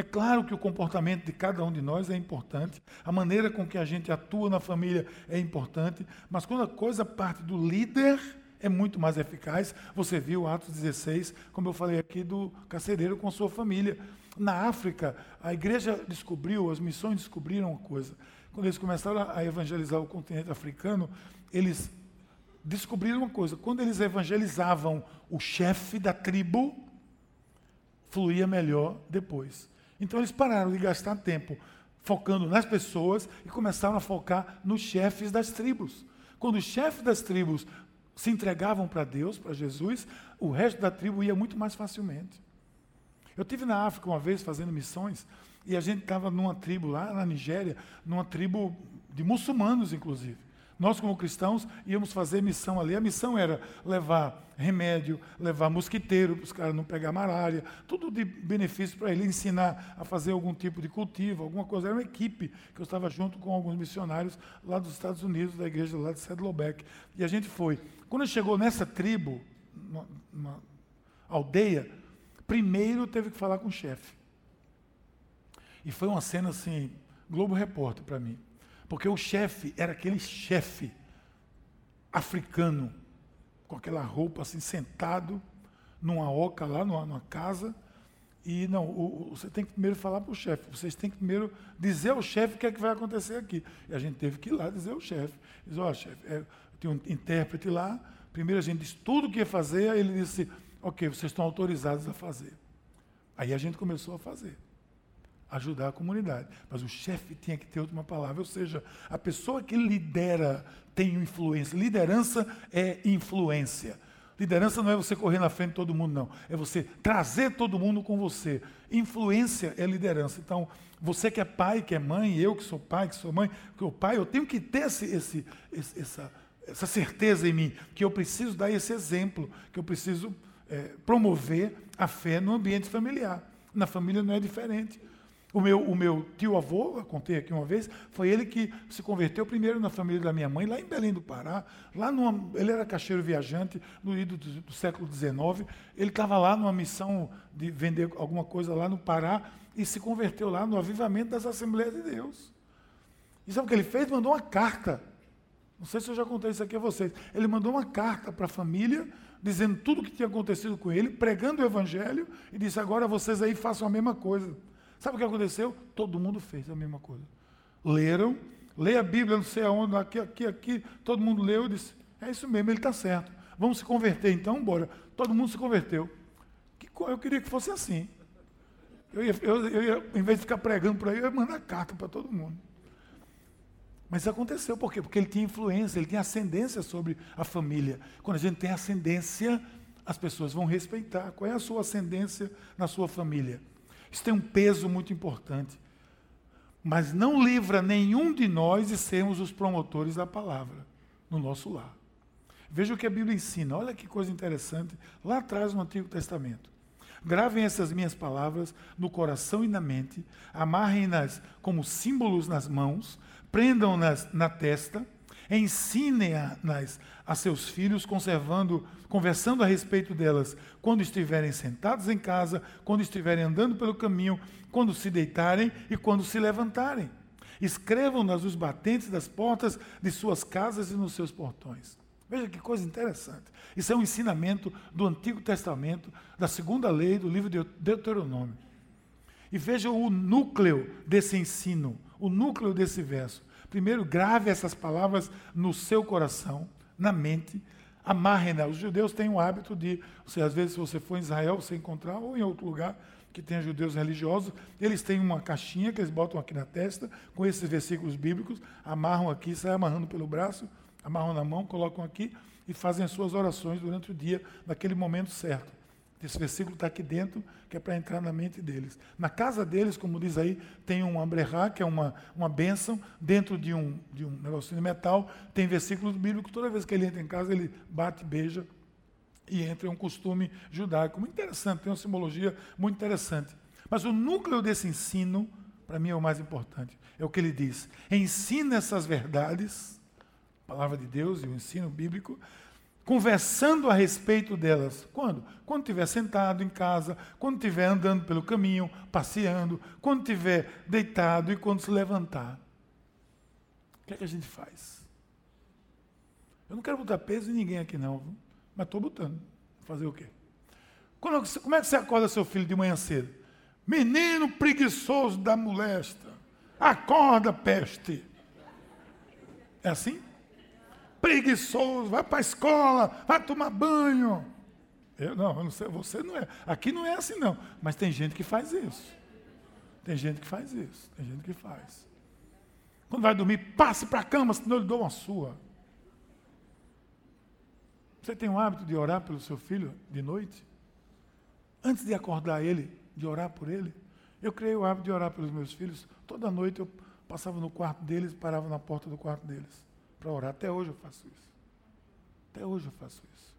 É claro que o comportamento de cada um de nós é importante, a maneira com que a gente atua na família é importante, mas quando a coisa parte do líder, é muito mais eficaz. Você viu Atos 16, como eu falei aqui, do carcereiro com sua família. Na África, a igreja descobriu, as missões descobriram uma coisa. Quando eles começaram a evangelizar o continente africano, eles descobriram uma coisa: quando eles evangelizavam o chefe da tribo, fluía melhor depois. Então eles pararam de gastar tempo focando nas pessoas e começaram a focar nos chefes das tribos. Quando os chefes das tribos se entregavam para Deus, para Jesus, o resto da tribo ia muito mais facilmente. Eu tive na África uma vez fazendo missões e a gente estava numa tribo lá na Nigéria, numa tribo de muçulmanos, inclusive. Nós, como cristãos, íamos fazer missão ali. A missão era levar remédio, levar mosquiteiro para os caras não pegar malária, tudo de benefício para ele, ensinar a fazer algum tipo de cultivo, alguma coisa. Era uma equipe que eu estava junto com alguns missionários lá dos Estados Unidos, da igreja lá de Sedlobeck. E a gente foi. Quando chegou nessa tribo, numa aldeia, primeiro teve que falar com o chefe. E foi uma cena assim, Globo Repórter para mim. Porque o chefe era aquele chefe africano, com aquela roupa assim, sentado numa oca lá, numa, numa casa. E não, o, você tem que primeiro falar para o chefe, vocês têm que primeiro dizer ao chefe o que é que vai acontecer aqui. E a gente teve que ir lá dizer ao chefe. Diz, ó, oh, chefe, é, tem um intérprete lá, primeiro a gente disse tudo o que ia fazer, aí ele disse, ok, vocês estão autorizados a fazer. Aí a gente começou a fazer ajudar a comunidade. Mas o chefe tinha que ter última palavra, ou seja, a pessoa que lidera tem influência. Liderança é influência. Liderança não é você correr na frente de todo mundo, não. É você trazer todo mundo com você. Influência é liderança. Então, você que é pai, que é mãe, eu que sou pai, que sou mãe, que sou pai, eu tenho que ter esse, esse, esse, essa, essa certeza em mim, que eu preciso dar esse exemplo, que eu preciso é, promover a fé no ambiente familiar. Na família não é diferente. O meu, o meu tio-avô, contei aqui uma vez, foi ele que se converteu primeiro na família da minha mãe, lá em Belém do Pará. Lá numa, ele era caixeiro viajante no ido do, do século XIX. Ele estava lá numa missão de vender alguma coisa lá no Pará e se converteu lá no avivamento das Assembleias de Deus. E sabe o que ele fez? Mandou uma carta. Não sei se eu já contei isso aqui a vocês. Ele mandou uma carta para a família, dizendo tudo o que tinha acontecido com ele, pregando o evangelho, e disse: agora vocês aí façam a mesma coisa. Sabe o que aconteceu? Todo mundo fez a mesma coisa. Leram, lê a Bíblia, não sei aonde, aqui, aqui, aqui, todo mundo leu e disse, é isso mesmo, ele está certo. Vamos se converter então, bora. Todo mundo se converteu. Eu queria que fosse assim. Eu ia, eu, eu ia em vez de ficar pregando por aí, eu ia mandar carta para todo mundo. Mas isso aconteceu, por quê? Porque ele tinha influência, ele tinha ascendência sobre a família. Quando a gente tem ascendência, as pessoas vão respeitar. Qual é a sua ascendência na sua família? Isso tem um peso muito importante. Mas não livra nenhum de nós de sermos os promotores da palavra no nosso lar. Veja o que a Bíblia ensina. Olha que coisa interessante. Lá atrás no Antigo Testamento. Gravem essas minhas palavras no coração e na mente, amarrem-nas como símbolos nas mãos, prendam-nas na testa Ensinem-nas a seus filhos, conservando, conversando a respeito delas quando estiverem sentados em casa, quando estiverem andando pelo caminho, quando se deitarem e quando se levantarem. Escrevam-nas os batentes das portas de suas casas e nos seus portões. Veja que coisa interessante. Isso é um ensinamento do Antigo Testamento, da segunda lei do livro de Deuteronômio. E veja o núcleo desse ensino, o núcleo desse verso. Primeiro, grave essas palavras no seu coração, na mente, amarre-na. Os judeus têm o hábito de, você, às vezes, se você for em Israel, você encontrar, ou em outro lugar que tenha judeus religiosos, eles têm uma caixinha que eles botam aqui na testa, com esses versículos bíblicos, amarram aqui, saem amarrando pelo braço, amarram na mão, colocam aqui e fazem as suas orações durante o dia, naquele momento certo. Esse versículo está aqui dentro, que é para entrar na mente deles. Na casa deles, como diz aí, tem um ambrerá, que é uma, uma bênção, dentro de um, de um negocinho de metal, tem versículos bíblicos, toda vez que ele entra em casa, ele bate, beija, e entra, é um costume judaico. Muito interessante, tem uma simbologia muito interessante. Mas o núcleo desse ensino, para mim, é o mais importante. É o que ele diz. Ensina essas verdades, palavra de Deus e o ensino bíblico, conversando a respeito delas. Quando? Quando estiver sentado em casa, quando estiver andando pelo caminho, passeando, quando estiver deitado e quando se levantar. O que é que a gente faz? Eu não quero botar peso em ninguém aqui, não, mas estou botando. Fazer o quê? Quando, como é que você acorda seu filho de manhã cedo? Menino preguiçoso da molesta. Acorda, peste. É assim? Preguiçoso, vai para a escola, vai tomar banho. Eu não, eu não sei, você não é. Aqui não é assim não, mas tem gente que faz isso. Tem gente que faz isso, tem gente que faz. Quando vai dormir, passe para a cama, senão eu lhe dou uma sua. Você tem o hábito de orar pelo seu filho de noite? Antes de acordar ele, de orar por ele? Eu criei o hábito de orar pelos meus filhos. Toda noite eu passava no quarto deles, parava na porta do quarto deles para orar. Até hoje eu faço isso. Até hoje eu faço isso.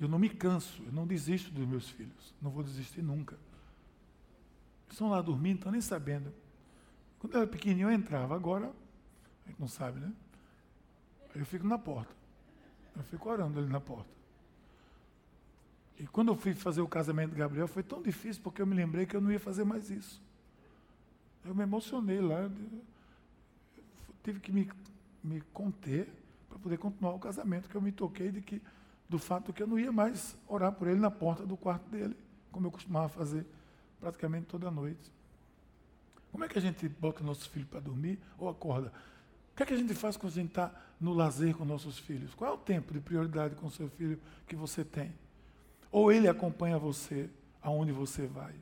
Eu não me canso, eu não desisto dos meus filhos. Não vou desistir nunca. Eles estão lá dormindo, estão nem sabendo. Quando eu era pequenininho eu entrava, agora, a gente não sabe, né? Eu fico na porta. Eu fico orando ali na porta. E quando eu fui fazer o casamento de Gabriel, foi tão difícil porque eu me lembrei que eu não ia fazer mais isso. Eu me emocionei lá tive que me, me conter para poder continuar o casamento, que eu me toquei de que, do fato que eu não ia mais orar por ele na porta do quarto dele, como eu costumava fazer praticamente toda noite. Como é que a gente bota nossos filhos para dormir ou acorda? O que é que a gente faz quando a gente está no lazer com nossos filhos? Qual é o tempo de prioridade com o seu filho que você tem? Ou ele acompanha você aonde você vai?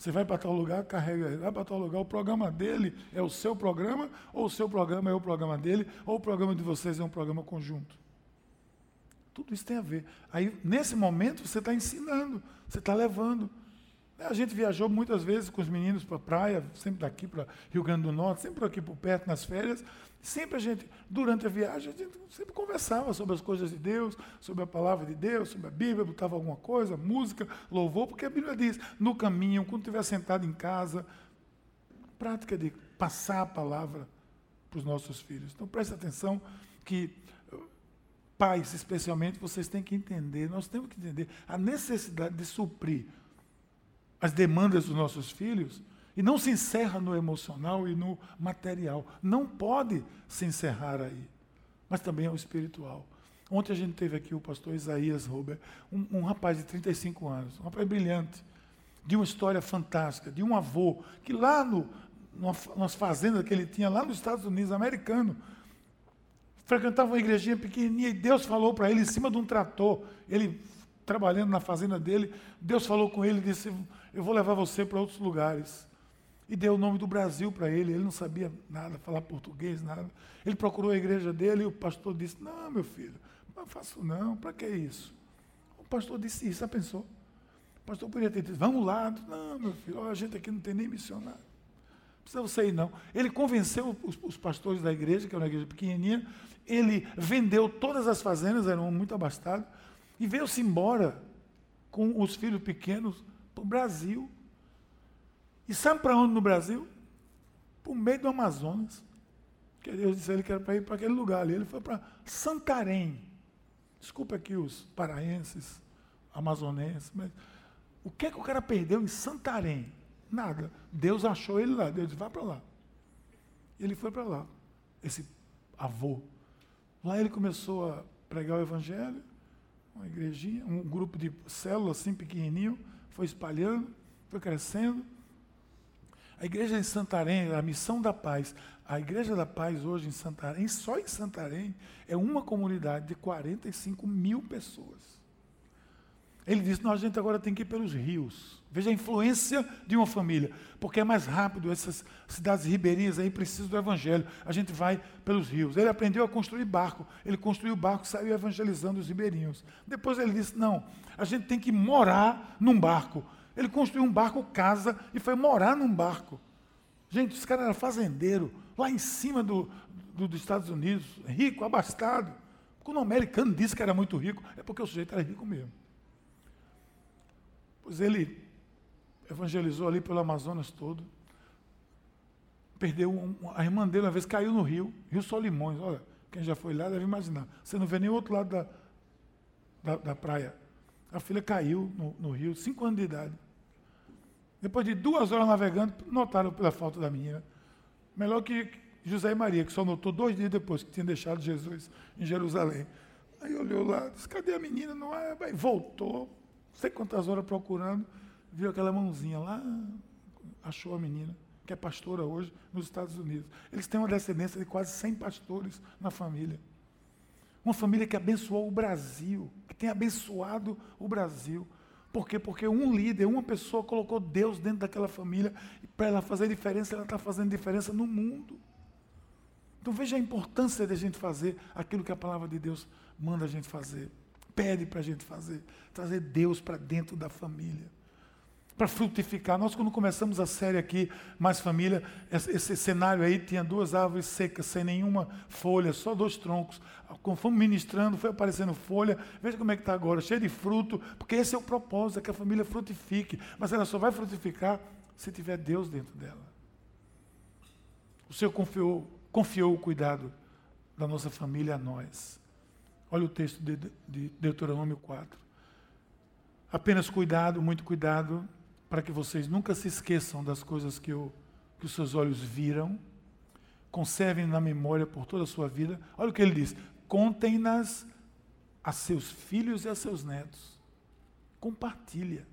Você vai para tal lugar, carrega ele. Vai para tal lugar, o programa dele é o seu programa, ou o seu programa é o programa dele, ou o programa de vocês é um programa conjunto. Tudo isso tem a ver. Aí, nesse momento, você está ensinando, você está levando. A gente viajou muitas vezes com os meninos para a praia, sempre daqui para Rio Grande do Norte, sempre aqui por perto, nas férias. Sempre a gente, durante a viagem, a gente sempre conversava sobre as coisas de Deus, sobre a palavra de Deus, sobre a Bíblia, botava alguma coisa, música, louvor, porque a Bíblia diz, no caminho, quando estiver sentado em casa, prática de passar a palavra para os nossos filhos. Então preste atenção que pais, especialmente, vocês têm que entender, nós temos que entender a necessidade de suprir as demandas dos nossos filhos e não se encerra no emocional e no material. Não pode se encerrar aí. Mas também é o espiritual. Ontem a gente teve aqui o pastor Isaías Robert, um, um rapaz de 35 anos, um rapaz brilhante, de uma história fantástica, de um avô que lá no, nas fazendas que ele tinha lá nos Estados Unidos, americano, frequentava uma igrejinha pequenininha e Deus falou para ele em cima de um trator, ele trabalhando na fazenda dele, Deus falou com ele e disse: Eu vou levar você para outros lugares e deu o nome do Brasil para ele. Ele não sabia nada, falar português, nada. Ele procurou a igreja dele e o pastor disse: Não, meu filho, não faço não, para que isso? O pastor disse isso, já pensou? O pastor poderia ter dito: Vamos lá. Não, meu filho, a gente aqui não tem nem missionário. Não precisa você ir, não. Ele convenceu os, os pastores da igreja, que era uma igreja pequenininha, ele vendeu todas as fazendas, eram muito abastados, e veio-se embora com os filhos pequenos para o Brasil. E sabe para onde no Brasil? Para o meio do Amazonas. Que Deus disse a ele que era para ir para aquele lugar ali. Ele foi para Santarém. Desculpa aqui os paraenses, amazonenses, mas o que é que o cara perdeu em Santarém? Nada. Deus achou ele lá. Deus disse, vá para lá. Ele foi para lá. Esse avô. Lá ele começou a pregar o evangelho, uma igrejinha, um grupo de células assim pequenininho, foi espalhando, foi crescendo. A igreja em Santarém, a missão da paz, a igreja da paz hoje em Santarém, só em Santarém, é uma comunidade de 45 mil pessoas. Ele disse: não, a gente agora tem que ir pelos rios. Veja a influência de uma família, porque é mais rápido, essas cidades ribeirinhas aí precisam do evangelho. A gente vai pelos rios. Ele aprendeu a construir barco. Ele construiu barco e saiu evangelizando os ribeirinhos. Depois ele disse: não, a gente tem que morar num barco. Ele construiu um barco, casa, e foi morar num barco. Gente, esse cara era fazendeiro, lá em cima do, do, dos Estados Unidos, rico, abastado. Quando o americano disse que era muito rico, é porque o sujeito era rico mesmo. Pois ele evangelizou ali pelo Amazonas todo. Perdeu um, a irmã dele uma vez caiu no rio, Rio Solimões, olha, Quem já foi lá deve imaginar. Você não vê nem o outro lado da, da, da praia. A filha caiu no, no, rio, cinco anos de idade. Depois de duas horas navegando, notaram pela falta da menina. Melhor que José e Maria, que só notou dois dias depois que tinha deixado Jesus em Jerusalém. Aí olhou lá, disse, cadê a menina? Não é? Aí voltou, sei quantas horas procurando, viu aquela mãozinha lá, achou a menina, que é pastora hoje nos Estados Unidos. Eles têm uma descendência de quase 100 pastores na família. Uma família que abençoou o Brasil, que tem abençoado o Brasil. Por quê? Porque um líder, uma pessoa colocou Deus dentro daquela família e para ela fazer diferença, ela está fazendo diferença no mundo. Então veja a importância de a gente fazer aquilo que a palavra de Deus manda a gente fazer, pede para a gente fazer, trazer Deus para dentro da família para frutificar. Nós, quando começamos a série aqui, Mais Família, esse cenário aí tinha duas árvores secas, sem nenhuma folha, só dois troncos. Fomos ministrando, foi aparecendo folha. Veja como é que está agora, cheio de fruto, porque esse é o propósito, é que a família frutifique. Mas ela só vai frutificar se tiver Deus dentro dela. O Senhor confiou, confiou o cuidado da nossa família a nós. Olha o texto de, de Deuteronômio 4. Apenas cuidado, muito cuidado, para que vocês nunca se esqueçam das coisas que, eu, que os seus olhos viram, conservem na memória por toda a sua vida. Olha o que ele diz: contem-nas a seus filhos e a seus netos. Compartilha.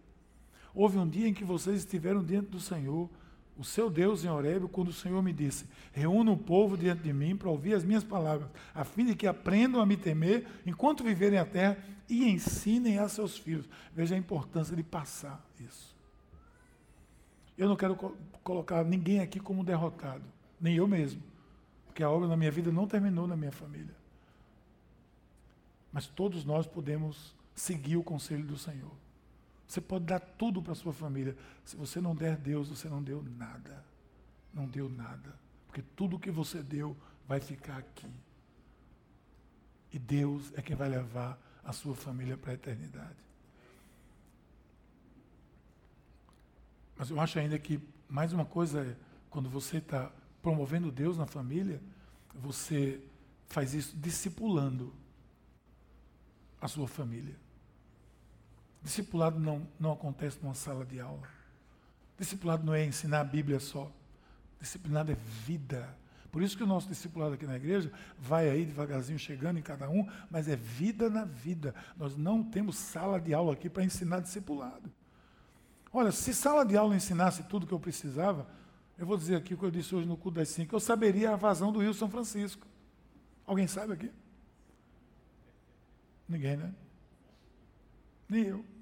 Houve um dia em que vocês estiveram diante do Senhor, o seu Deus em Horébio, quando o Senhor me disse: Reúna o povo diante de mim para ouvir as minhas palavras, a fim de que aprendam a me temer enquanto viverem a terra e ensinem a seus filhos. Veja a importância de passar isso. Eu não quero co colocar ninguém aqui como derrotado, nem eu mesmo, porque a obra na minha vida não terminou na minha família. Mas todos nós podemos seguir o conselho do Senhor. Você pode dar tudo para sua família. Se você não der Deus, você não deu nada. Não deu nada. Porque tudo que você deu vai ficar aqui. E Deus é quem vai levar a sua família para a eternidade. Mas eu acho ainda que mais uma coisa é, quando você está promovendo Deus na família, você faz isso discipulando a sua família. Discipulado não, não acontece numa sala de aula. Discipulado não é ensinar a Bíblia só. Disciplinado é vida. Por isso que o nosso discipulado aqui na igreja vai aí devagarzinho chegando em cada um, mas é vida na vida. Nós não temos sala de aula aqui para ensinar discipulado. Olha, se sala de aula ensinasse tudo que eu precisava, eu vou dizer aqui o que eu disse hoje no culto das cinco, eu saberia a vazão do Rio São Francisco. Alguém sabe aqui? Ninguém, né? Nem eu.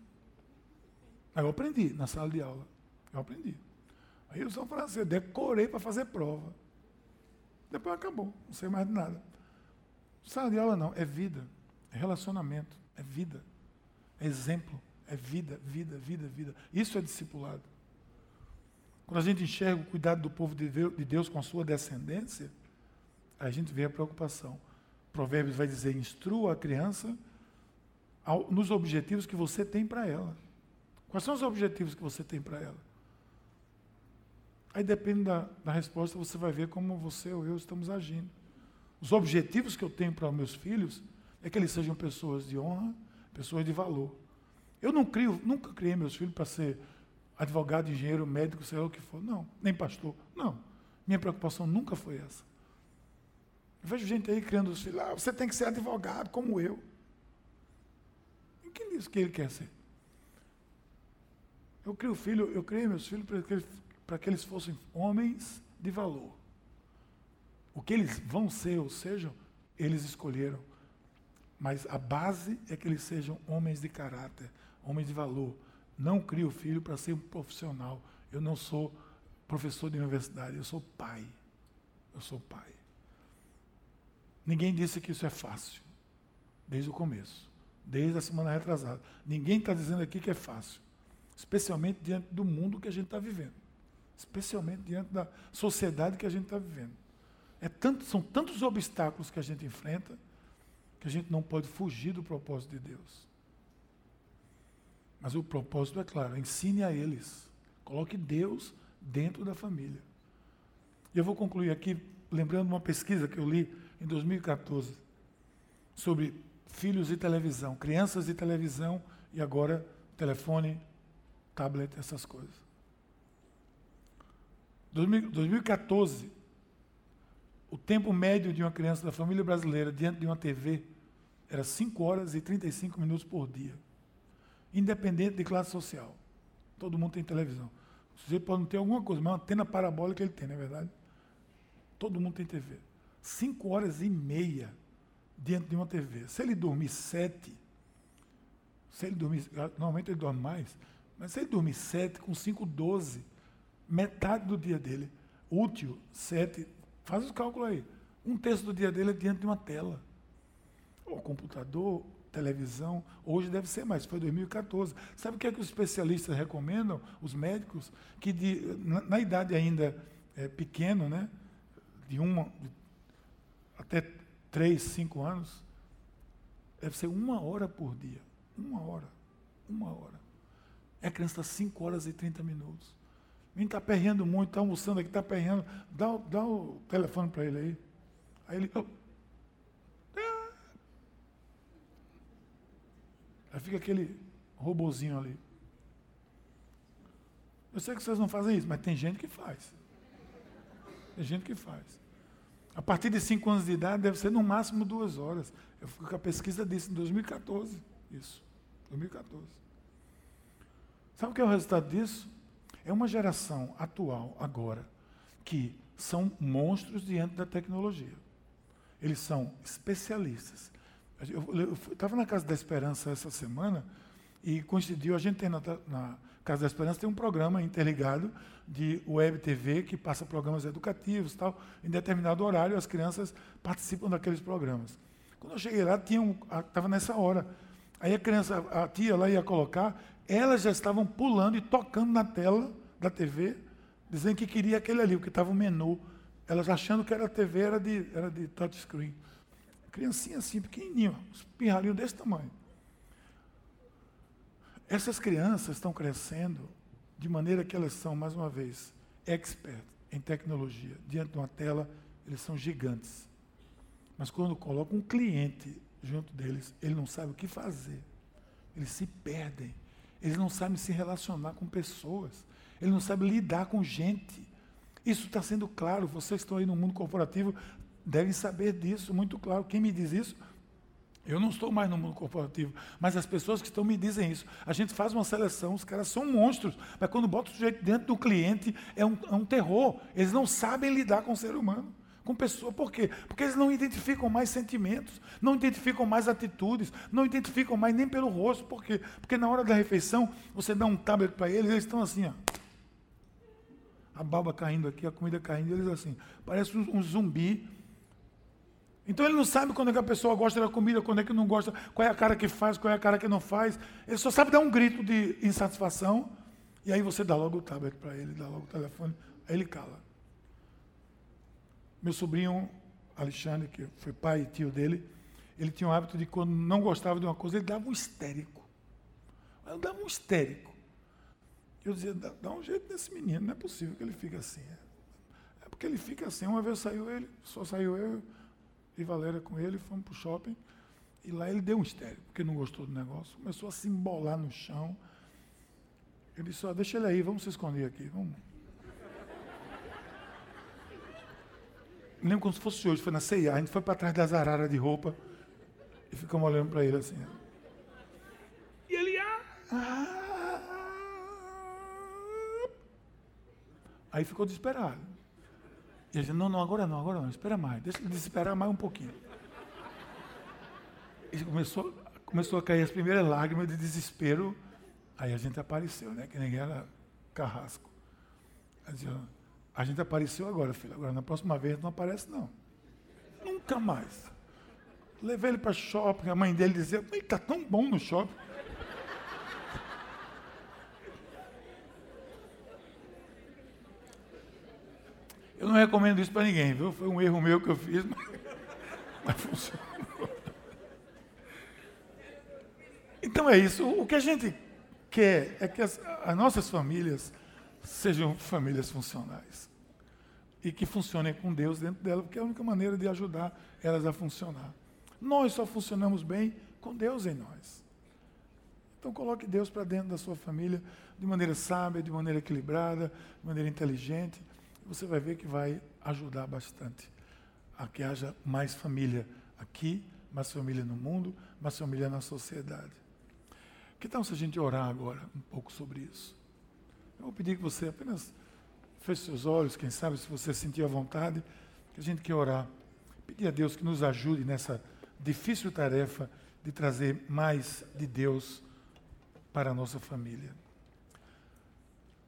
Aí eu aprendi na sala de aula. Eu aprendi. Aí o São Francisco, eu decorei para fazer prova. Depois acabou, não sei mais de nada. Sala de aula não, é vida, é relacionamento, é vida, é exemplo. É vida, vida, vida, vida. Isso é discipulado. Quando a gente enxerga o cuidado do povo de Deus com a sua descendência, a gente vê a preocupação. Provérbios vai dizer: instrua a criança nos objetivos que você tem para ela. Quais são os objetivos que você tem para ela? Aí depende da, da resposta, você vai ver como você ou eu estamos agindo. Os objetivos que eu tenho para meus filhos é que eles sejam pessoas de honra, pessoas de valor. Eu não crio, nunca criei meus filhos para ser advogado, engenheiro, médico, sei lá o que for. Não, nem pastor. Não. Minha preocupação nunca foi essa. Eu vejo gente aí criando os filhos, ah, você tem que ser advogado como eu. E quem disse que ele quer ser? Eu crio filho, eu criei meus filhos para que, para que eles fossem homens de valor. O que eles vão ser ou sejam, eles escolheram. Mas a base é que eles sejam homens de caráter, homens de valor. Não crio filho para ser um profissional. Eu não sou professor de universidade, eu sou pai. Eu sou pai. Ninguém disse que isso é fácil, desde o começo, desde a semana retrasada. Ninguém está dizendo aqui que é fácil, especialmente diante do mundo que a gente está vivendo, especialmente diante da sociedade que a gente está vivendo. É tanto, são tantos obstáculos que a gente enfrenta que a gente não pode fugir do propósito de Deus. Mas o propósito é claro, ensine a eles. Coloque Deus dentro da família. E eu vou concluir aqui lembrando uma pesquisa que eu li em em 2014 sobre filhos e televisão, crianças e televisão e agora telefone, tablet, essas coisas. 2014, o tempo médio de uma criança da família brasileira diante de uma TV era 5 horas e 35 minutos por dia. Independente de classe social. Todo mundo tem televisão. Você pode não ter alguma coisa, mas uma antena parabólica ele tem, não é verdade? Todo mundo tem TV. 5 horas e meia diante de uma TV. Se ele dormir sete, se ele dormir, normalmente ele dorme mais, mas ele dormir sete, com cinco, doze, metade do dia dele, útil, sete, faz os cálculos aí. Um terço do dia dele é diante de uma tela. O computador, televisão, hoje deve ser mais, foi 2014. Sabe o que é que os especialistas recomendam, os médicos, que de, na, na idade ainda é, pequeno, né, de uma de, até três, cinco anos, deve ser uma hora por dia. Uma hora. Uma hora. É criança está 5 horas e 30 minutos. Mim está perreando muito, está almoçando aqui, está perreando. Dá, dá o telefone para ele aí. Aí ele. Oh. Aí fica aquele robozinho ali. Eu sei que vocês não fazem isso, mas tem gente que faz. Tem gente que faz. A partir de 5 anos de idade deve ser no máximo duas horas. Eu fui com a pesquisa disso em 2014. Isso. 2014. Sabe o que é o resultado disso? É uma geração atual, agora, que são monstros diante da tecnologia. Eles são especialistas. Eu estava na Casa da Esperança essa semana e coincidiu, a gente tem na, na Casa da Esperança tem um programa interligado de web TV que passa programas educativos tal. Em determinado horário, as crianças participam daqueles programas. Quando eu cheguei lá, estava nessa hora. Aí a criança, a tia lá ia colocar, elas já estavam pulando e tocando na tela da TV, dizendo que queria aquele ali, porque estava o menu. Elas achando que era TV, era de, era de touchscreen. Criancinha assim, pequenininho, uns desse tamanho. Essas crianças estão crescendo de maneira que elas são, mais uma vez, expert em tecnologia. Diante de uma tela, eles são gigantes. Mas quando coloca um cliente junto deles, ele não sabe o que fazer. Eles se perdem. Eles não sabem se relacionar com pessoas. Eles não sabem lidar com gente. Isso está sendo claro. Vocês que estão aí no mundo corporativo devem saber disso, muito claro. Quem me diz isso eu não estou mais no mundo corporativo, mas as pessoas que estão me dizem isso. A gente faz uma seleção, os caras são monstros, mas quando bota o sujeito dentro do cliente, é um, é um terror. Eles não sabem lidar com o ser humano, com pessoa. Por quê? Porque eles não identificam mais sentimentos, não identificam mais atitudes, não identificam mais nem pelo rosto. Por quê? Porque na hora da refeição, você dá um tablet para eles, eles estão assim, ó. A baba caindo aqui, a comida caindo, eles assim. Parece um, um zumbi então ele não sabe quando é que a pessoa gosta da comida, quando é que não gosta, qual é a cara que faz, qual é a cara que não faz. Ele só sabe dar um grito de insatisfação, e aí você dá logo o tablet para ele, dá logo o telefone, aí ele cala. Meu sobrinho Alexandre, que foi pai e tio dele, ele tinha o hábito de quando não gostava de uma coisa, ele dava um histérico. Ele dava um histérico. Eu dizia, dá, dá um jeito nesse menino, não é possível que ele fique assim. É porque ele fica assim, uma vez saiu ele, só saiu eu, e Valéria com ele, fomos para o shopping. E lá ele deu um estéreo, porque não gostou do negócio. Começou a se embolar no chão. Eu disse, deixa ele aí, vamos se esconder aqui. Vamos. Me lembro como se fosse hoje, foi na CIA. A gente foi para trás das araras de roupa e ficamos olhando para ele assim. E ele, ah, Aí ficou desesperado. E ele disse, não, não, agora não, agora não, espera mais, deixa ele esperar mais um pouquinho. E começou, começou a cair as primeiras lágrimas de desespero. Aí a gente apareceu, né? Que ninguém era carrasco. Dizia, a gente apareceu agora, filho. Agora na próxima vez não aparece, não. Nunca mais. Levei ele para shopping, a mãe dele dizia, ele está tão bom no shopping. Eu não recomendo isso para ninguém, viu? Foi um erro meu que eu fiz, <laughs> mas, mas funcionou. Então é isso. O que a gente quer é que as, as nossas famílias sejam famílias funcionais. e que funcionem com Deus dentro dela, porque é a única maneira de ajudar elas a funcionar. Nós só funcionamos bem com Deus em nós. Então coloque Deus para dentro da sua família de maneira sábia, de maneira equilibrada, de maneira inteligente. Você vai ver que vai ajudar bastante a que haja mais família aqui, mais família no mundo, mais família na sociedade. Que tal se a gente orar agora um pouco sobre isso? Eu vou pedir que você apenas feche seus olhos, quem sabe se você sentir a vontade, que a gente quer orar. Pedir a Deus que nos ajude nessa difícil tarefa de trazer mais de Deus para a nossa família.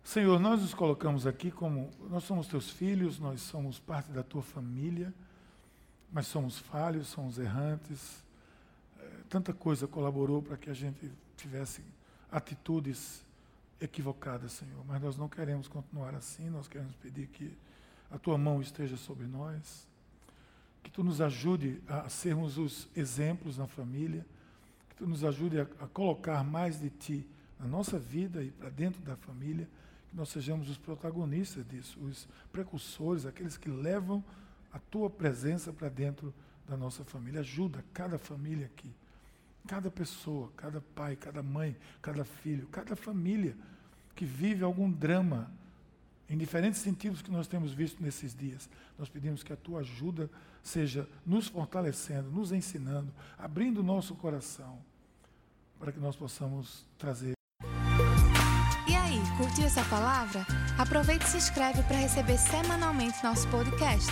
Senhor, nós nos colocamos aqui como nós somos teus filhos, nós somos parte da tua família, mas somos falhos, somos errantes. É, tanta coisa colaborou para que a gente tivesse atitudes equivocadas, Senhor, mas nós não queremos continuar assim, nós queremos pedir que a tua mão esteja sobre nós, que tu nos ajude a sermos os exemplos na família, que tu nos ajude a, a colocar mais de ti na nossa vida e para dentro da família, que nós sejamos os protagonistas disso, os precursores, aqueles que levam a tua presença para dentro da nossa família. Ajuda cada família aqui, cada pessoa, cada pai, cada mãe, cada filho, cada família que vive algum drama em diferentes sentidos que nós temos visto nesses dias. Nós pedimos que a tua ajuda seja nos fortalecendo, nos ensinando, abrindo o nosso coração, para que nós possamos trazer. E aí, curtiu essa palavra? Aproveite e se inscreve para receber semanalmente nosso podcast.